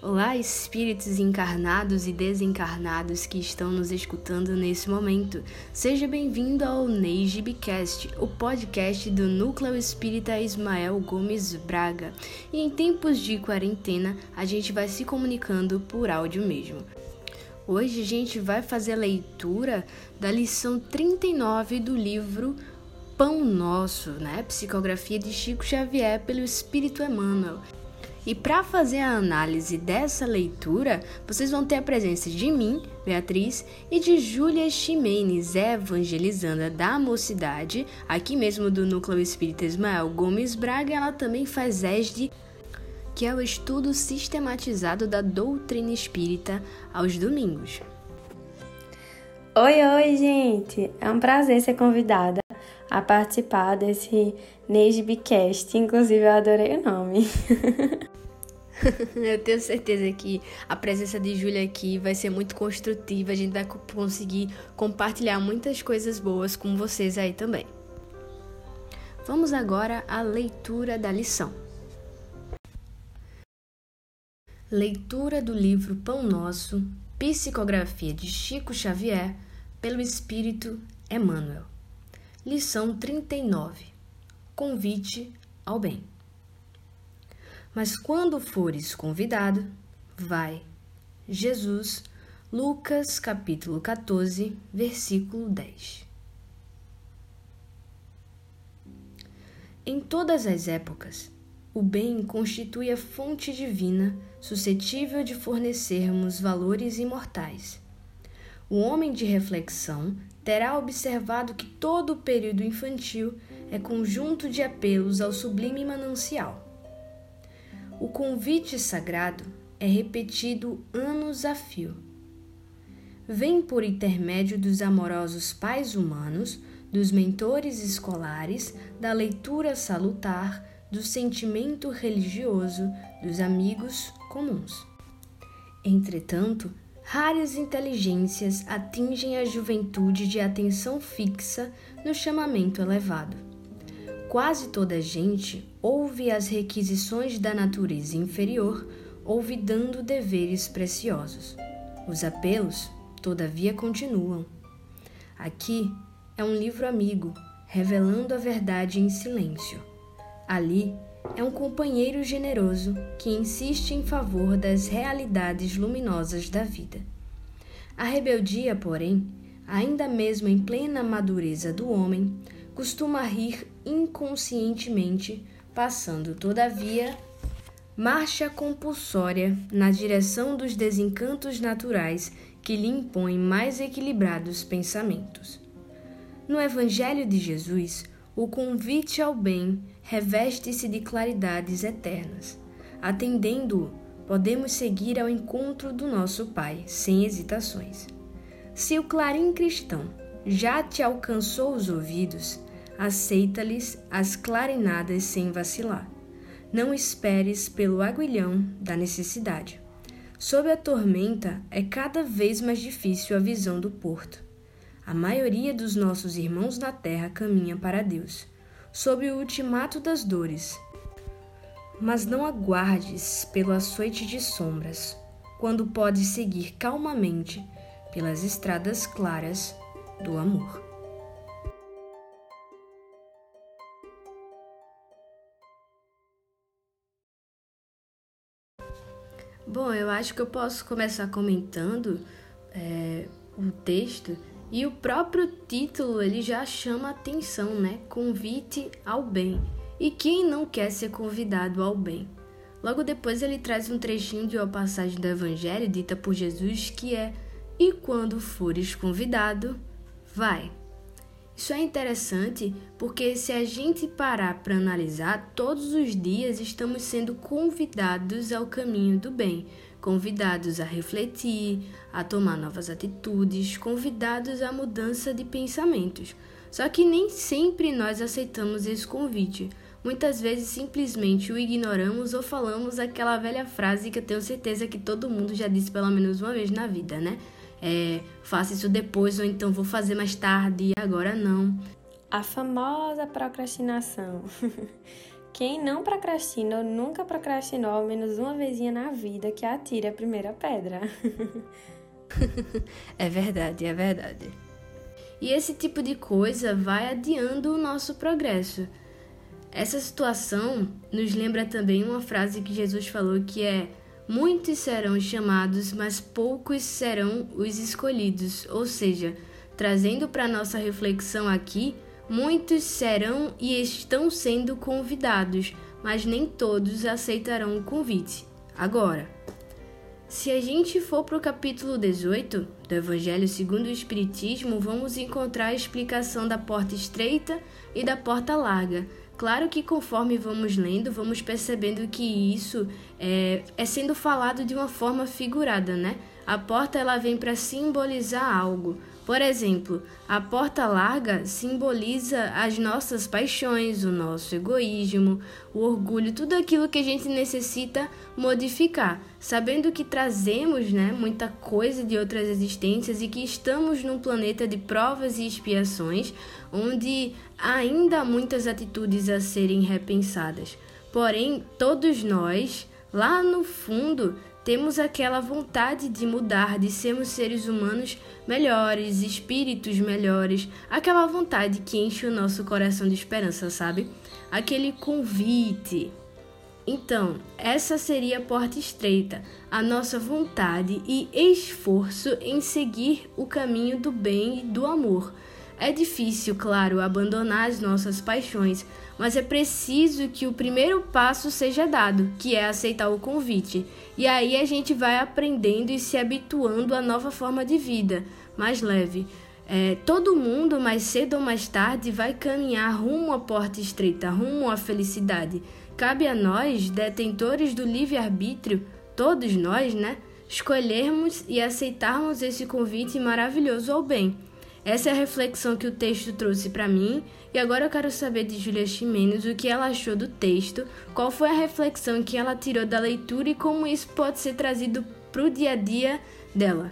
Olá, espíritos encarnados e desencarnados que estão nos escutando nesse momento. Seja bem-vindo ao Neigibcast, o podcast do Núcleo Espírita Ismael Gomes Braga. E em tempos de quarentena, a gente vai se comunicando por áudio mesmo. Hoje a gente vai fazer a leitura da lição 39 do livro Pão Nosso, né? Psicografia de Chico Xavier pelo Espírito Emmanuel. E para fazer a análise dessa leitura, vocês vão ter a presença de mim, Beatriz, e de Júlia Ximenes, evangelizanda da mocidade, aqui mesmo do Núcleo Espírita Ismael Gomes Braga. Ela também faz ESD, que é o estudo sistematizado da doutrina espírita aos domingos. Oi, oi, gente! É um prazer ser convidada a participar desse Neijbcast. Inclusive, eu adorei o nome. eu tenho certeza que a presença de Júlia aqui vai ser muito construtiva. A gente vai conseguir compartilhar muitas coisas boas com vocês aí também. Vamos agora à leitura da lição. Leitura do livro Pão Nosso, Psicografia de Chico Xavier, pelo Espírito Emmanuel. Lição 39 Convite ao bem. Mas quando fores convidado, vai. Jesus, Lucas capítulo 14, versículo 10. Em todas as épocas, o bem constitui a fonte divina suscetível de fornecermos valores imortais. O homem de reflexão terá observado que todo o período infantil é conjunto de apelos ao sublime manancial. O convite sagrado é repetido anos a fio. Vem por intermédio dos amorosos pais humanos, dos mentores escolares, da leitura salutar, do sentimento religioso, dos amigos comuns. Entretanto, raras inteligências atingem a juventude de atenção fixa no chamamento elevado. Quase toda gente ouve as requisições da natureza inferior, olvidando deveres preciosos. Os apelos, todavia, continuam. Aqui é um livro amigo, revelando a verdade em silêncio. Ali é um companheiro generoso que insiste em favor das realidades luminosas da vida. A rebeldia, porém, ainda mesmo em plena madureza do homem, costuma rir inconscientemente, passando, todavia, marcha compulsória na direção dos desencantos naturais que lhe impõem mais equilibrados pensamentos. No Evangelho de Jesus, o convite ao bem reveste-se de claridades eternas. Atendendo-o, podemos seguir ao encontro do nosso Pai, sem hesitações. Se o clarim cristão já te alcançou os ouvidos, aceita-lhes as clarinadas sem vacilar. Não esperes pelo aguilhão da necessidade. Sob a tormenta é cada vez mais difícil a visão do porto. A maioria dos nossos irmãos na terra caminha para Deus, sob o ultimato das dores. Mas não aguardes pelo açoite de sombras, quando podes seguir calmamente pelas estradas claras do amor. Bom, eu acho que eu posso começar comentando é, o texto e o próprio título ele já chama atenção, né? Convite ao bem. E quem não quer ser convidado ao bem? Logo depois ele traz um trechinho de uma passagem do Evangelho dita por Jesus que é: E quando fores convidado, vai. Isso é interessante porque se a gente parar para analisar, todos os dias estamos sendo convidados ao caminho do bem convidados a refletir, a tomar novas atitudes, convidados à mudança de pensamentos. Só que nem sempre nós aceitamos esse convite. Muitas vezes simplesmente o ignoramos ou falamos aquela velha frase que eu tenho certeza que todo mundo já disse pelo menos uma vez na vida, né? É, faça isso depois ou então vou fazer mais tarde e agora não. A famosa procrastinação. Quem não procrastina ou nunca procrastinou ao menos uma vezinha na vida que atire a primeira pedra. é verdade, é verdade. E esse tipo de coisa vai adiando o nosso progresso. Essa situação nos lembra também uma frase que Jesus falou que é: Muitos serão chamados, mas poucos serão os escolhidos. Ou seja, trazendo para nossa reflexão aqui, muitos serão e estão sendo convidados, mas nem todos aceitarão o convite. Agora, se a gente for para o capítulo 18 do Evangelho segundo o Espiritismo, vamos encontrar a explicação da porta estreita e da porta larga. Claro que conforme vamos lendo, vamos percebendo que isso é, é sendo falado de uma forma figurada, né? A porta ela vem para simbolizar algo. Por exemplo, a porta larga simboliza as nossas paixões, o nosso egoísmo, o orgulho, tudo aquilo que a gente necessita modificar, sabendo que trazemos né, muita coisa de outras existências e que estamos num planeta de provas e expiações, onde ainda há muitas atitudes a serem repensadas. Porém, todos nós, lá no fundo, temos aquela vontade de mudar, de sermos seres humanos melhores, espíritos melhores, aquela vontade que enche o nosso coração de esperança, sabe? Aquele convite. Então, essa seria a porta estreita, a nossa vontade e esforço em seguir o caminho do bem e do amor. É difícil, claro, abandonar as nossas paixões, mas é preciso que o primeiro passo seja dado, que é aceitar o convite. E aí a gente vai aprendendo e se habituando à nova forma de vida, mais leve. É, todo mundo, mais cedo ou mais tarde, vai caminhar rumo à porta estreita, rumo à felicidade. Cabe a nós, detentores do livre-arbítrio, todos nós, né, escolhermos e aceitarmos esse convite maravilhoso ao bem. Essa é a reflexão que o texto trouxe para mim, e agora eu quero saber de Julia Ximenes o que ela achou do texto, qual foi a reflexão que ela tirou da leitura e como isso pode ser trazido para o dia a dia dela.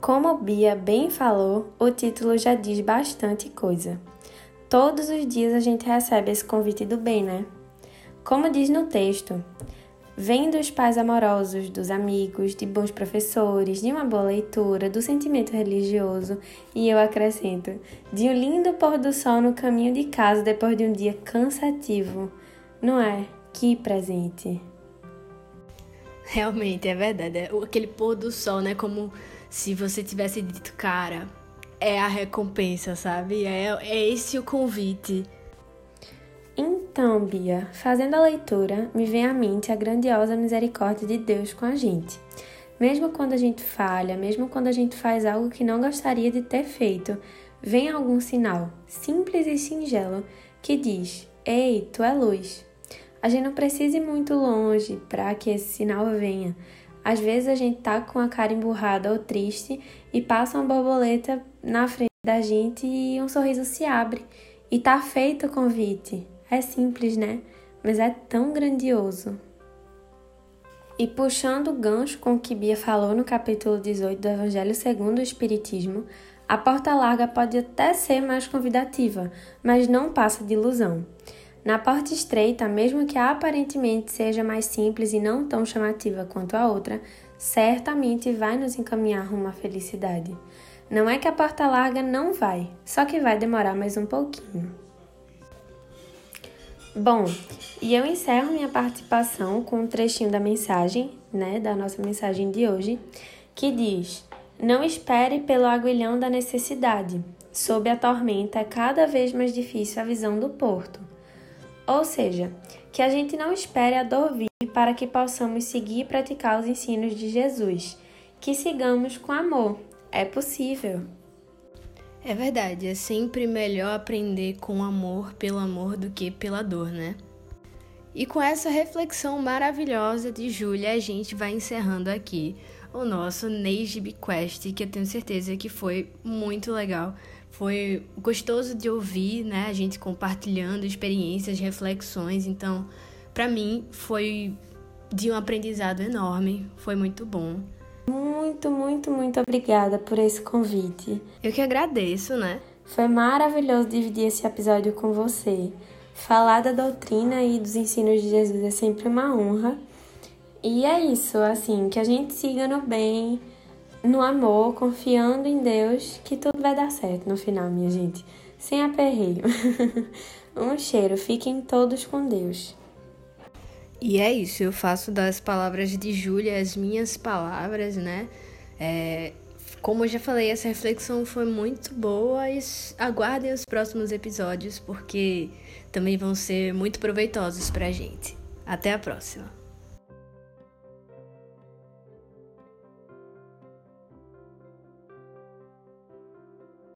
Como Bia bem falou, o título já diz bastante coisa. Todos os dias a gente recebe esse convite do bem, né? Como diz no texto, Vem dos pais amorosos, dos amigos, de bons professores, de uma boa leitura, do sentimento religioso e eu acrescento, de um lindo pôr do sol no caminho de casa depois de um dia cansativo. Não é? Que presente! Realmente, é verdade. É aquele pôr do sol, né? Como se você tivesse dito, cara, é a recompensa, sabe? É, é esse o convite. Então, Bia, fazendo a leitura, me vem à mente a grandiosa misericórdia de Deus com a gente. Mesmo quando a gente falha, mesmo quando a gente faz algo que não gostaria de ter feito, vem algum sinal, simples e singelo, que diz: Ei, tu é luz. A gente não precisa ir muito longe para que esse sinal venha. Às vezes a gente tá com a cara emburrada ou triste e passa uma borboleta na frente da gente e um sorriso se abre. E tá feito o convite. É simples, né? Mas é tão grandioso. E puxando o gancho com o que Bia falou no capítulo 18 do Evangelho segundo o Espiritismo, a porta larga pode até ser mais convidativa, mas não passa de ilusão. Na porta estreita, mesmo que aparentemente seja mais simples e não tão chamativa quanto a outra, certamente vai nos encaminhar rumo à felicidade. Não é que a porta larga não vai, só que vai demorar mais um pouquinho. Bom, e eu encerro minha participação com um trechinho da mensagem, né, da nossa mensagem de hoje, que diz: Não espere pelo aguilhão da necessidade. Sob a tormenta é cada vez mais difícil a visão do porto. Ou seja, que a gente não espere a dor vir para que possamos seguir e praticar os ensinos de Jesus. Que sigamos com amor. É possível. É verdade, é sempre melhor aprender com amor pelo amor do que pela dor, né? E com essa reflexão maravilhosa de Júlia, a gente vai encerrando aqui o nosso Nejib Quest, que eu tenho certeza que foi muito legal. Foi gostoso de ouvir, né? A gente compartilhando experiências, reflexões. Então, para mim, foi de um aprendizado enorme. Foi muito bom. Muito, muito, muito obrigada por esse convite. Eu que agradeço, né? Foi maravilhoso dividir esse episódio com você. Falar da doutrina e dos ensinos de Jesus é sempre uma honra. E é isso, assim, que a gente siga no bem, no amor, confiando em Deus, que tudo vai dar certo no final, minha gente. Sem aperreio. um cheiro, fiquem todos com Deus. E é isso, eu faço das palavras de Júlia as minhas palavras, né? É, como eu já falei, essa reflexão foi muito boa e aguardem os próximos episódios porque também vão ser muito proveitosos pra gente. Até a próxima!